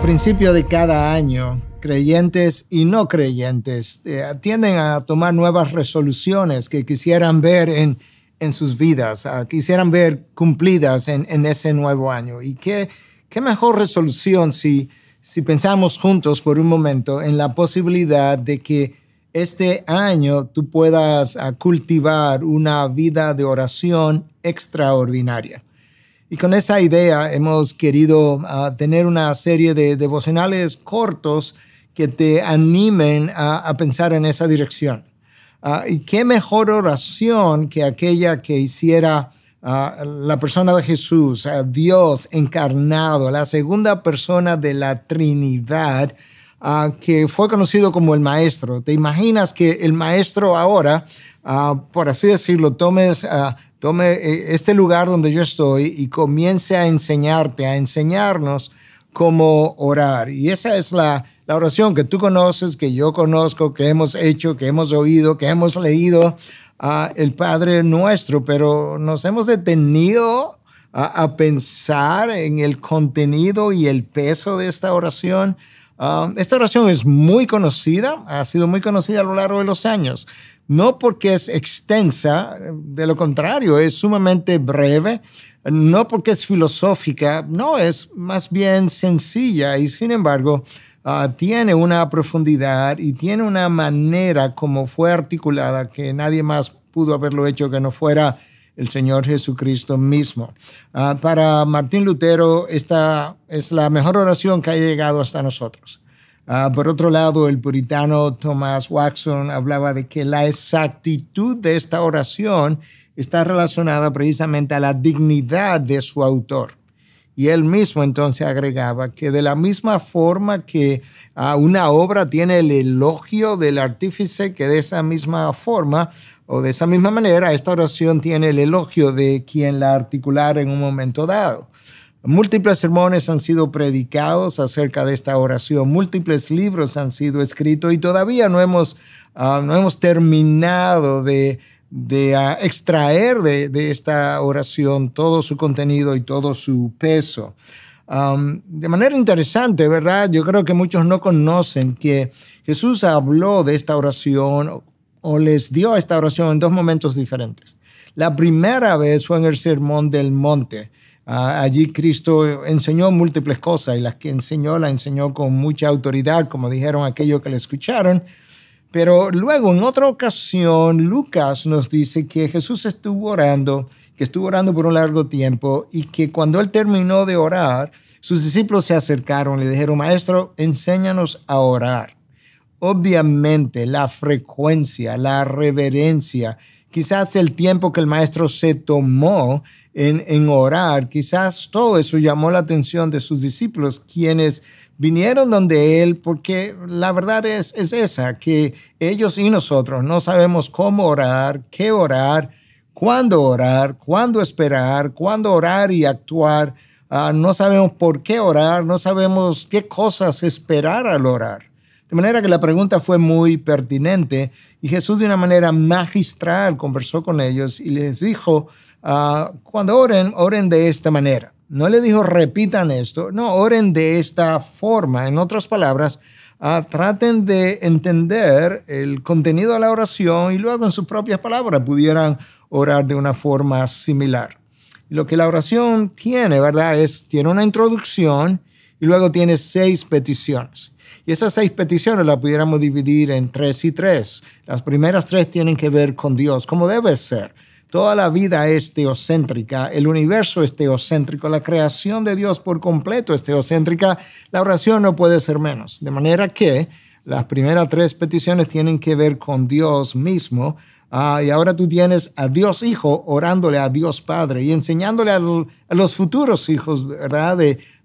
principio de cada año, creyentes y no creyentes eh, tienden a tomar nuevas resoluciones que quisieran ver en, en sus vidas, quisieran ver cumplidas en, en, ese nuevo año. Y qué, qué mejor resolución si, si pensamos juntos por un momento en la posibilidad de que este año tú puedas cultivar una vida de oración extraordinaria. Y con esa idea hemos querido uh, tener una serie de devocionales cortos que te animen a, a pensar en esa dirección. Uh, y qué mejor oración que aquella que hiciera uh, la persona de Jesús, Dios encarnado, la segunda persona de la Trinidad, que fue conocido como el Maestro. ¿Te imaginas que el Maestro ahora, por así decirlo, tomes tome eh, este lugar donde yo estoy y comience a enseñarte, a enseñarnos cómo orar. Y esa es la, oración que tú conoces, que yo conozco, que hemos hecho, que hemos oído, que hemos leído a el Padre nuestro, pero nos hemos detenido a, pensar en el contenido y el peso de esta oración. Ah, esta oración es muy conocida, ha sido muy conocida a lo largo de los años no porque es extensa, de lo contrario, es sumamente breve, no porque es filosófica, no, es más bien sencilla y sin embargo ah, tiene una profundidad y tiene una manera como fue articulada que nadie más pudo haberlo hecho que no fuera el Señor Jesucristo mismo. Ah, para Martín Lutero, esta es la mejor oración que ha llegado hasta nosotros. Ah, por otro lado, el puritano Thomas Watson hablaba de que la exactitud de esta oración está relacionada precisamente a la dignidad de su autor. Y él mismo entonces agregaba que de la misma forma que ah, una obra tiene el elogio del artífice, que de esa misma forma o de esa misma manera esta oración tiene el elogio de quien la articulara en un momento dado. Múltiples sermones han sido predicados acerca de esta oración, múltiples libros han sido escritos y todavía no hemos, ah, no hemos terminado de, de ah, extraer de, de, esta oración todo su contenido y todo su peso. de manera interesante, ¿verdad? Yo creo que muchos no conocen que Jesús habló de esta oración o les dio esta oración en dos momentos diferentes. La primera vez fue en el Sermón del Monte allí Cristo enseñó múltiples cosas y las que enseñó la enseñó con mucha autoridad, como dijeron aquellos que le escucharon. Pero luego, en otra ocasión, Lucas nos dice que Jesús estuvo orando, que estuvo orando por un largo tiempo y que cuando él terminó de orar, sus discípulos se acercaron y le dijeron, Maestro, enséñanos a orar. Obviamente, la frecuencia, la reverencia, quizás el tiempo que el Maestro se tomó en, orar. Quizás todo eso llamó la atención de sus discípulos, quienes vinieron donde él, porque la verdad es, es esa, que ellos y nosotros no sabemos cómo orar, qué orar, cuándo orar, cuándo esperar, cuándo orar y actuar. Ah, no sabemos por qué orar, no sabemos qué cosas esperar al orar. De manera que la pregunta fue muy pertinente y Jesús de una manera magistral conversó con ellos y les dijo, Ah, cuando oren, oren de esta manera. No le dijo repitan esto, no, oren de esta forma. En otras palabras, ah, traten de entender el contenido de la oración y luego en sus propias palabras pudieran orar de una forma similar. Lo que la oración tiene, ¿verdad? Es, tiene una introducción y luego tiene seis peticiones. Y esas seis peticiones las pudiéramos dividir en tres y tres. Las primeras tres tienen que ver con Dios, como debe ser. Toda la vida es teocéntrica, el universo es teocéntrico, la creación de Dios por completo es teocéntrica, la oración no puede ser menos. De manera que las primeras tres peticiones tienen que ver con Dios mismo. Ah, y ahora tú tienes a Dios Hijo orándole a Dios Padre y enseñándole a, los futuros hijos, ¿verdad?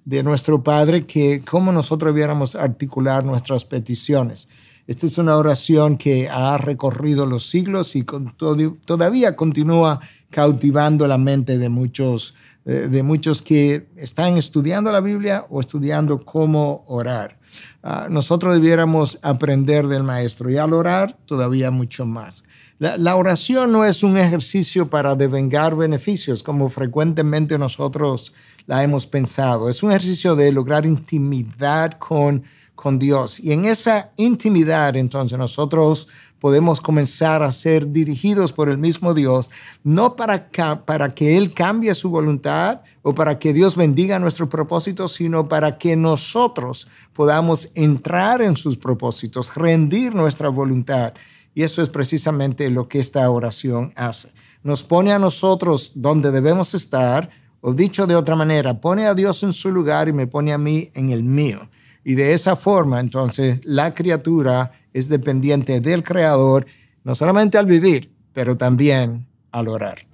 De nuestro Padre que cómo nosotros debiéramos articular nuestras peticiones. Esta es una oración que ha recorrido los siglos y todavía continúa cautivando la mente de muchos de muchos que están estudiando la Biblia o estudiando cómo orar. Ah, nosotros debiéramos aprender del maestro y al orar todavía mucho más. La, oración no es un ejercicio para devengar beneficios, como frecuentemente nosotros la hemos pensado. Es un ejercicio de lograr intimidad con, con Dios. Y en esa intimidad, entonces, nosotros podemos comenzar a ser dirigidos por el mismo Dios, no para, para que Él cambie su voluntad o para que Dios bendiga nuestros propósitos, sino para que nosotros podamos entrar en sus propósitos, rendir nuestra voluntad y eso es precisamente lo que esta oración hace. Nos pone a nosotros donde debemos estar, o dicho de otra manera, pone a Dios en su lugar y me pone a mí en el mío. Y de esa forma, entonces, la criatura es dependiente del Creador, no solamente al vivir, pero también al orar.